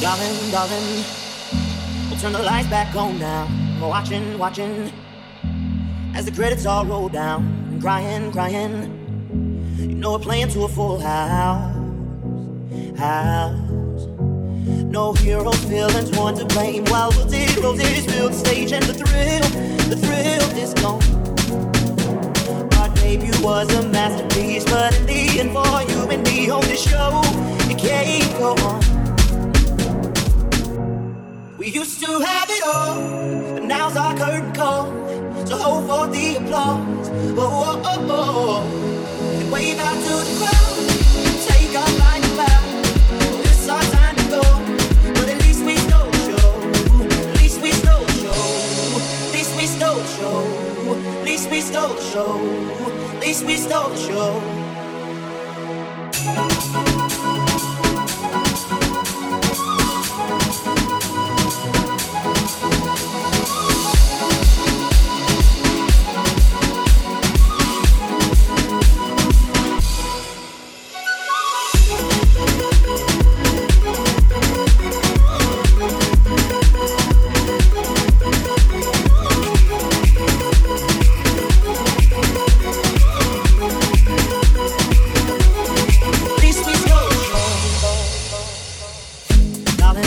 Darling, darling, we'll turn the lights back on now. We're watching, watching, as the credits all roll down. Crying, crying, you know we're playing to a full house, house. No hero villains, one to blame. While we'll zeros is build stage and the thrill, the thrill is gone. Our debut was a masterpiece, but in the end, for you and me on this show, it can't go on. We used to have it all, but now's our curtain call. So hold for the applause. Oh, oh, oh, oh. oh. And wave out to the crowd. Take our our time to go. But at least we stole show. At least we stole show. At least we stole show. At least we stole show.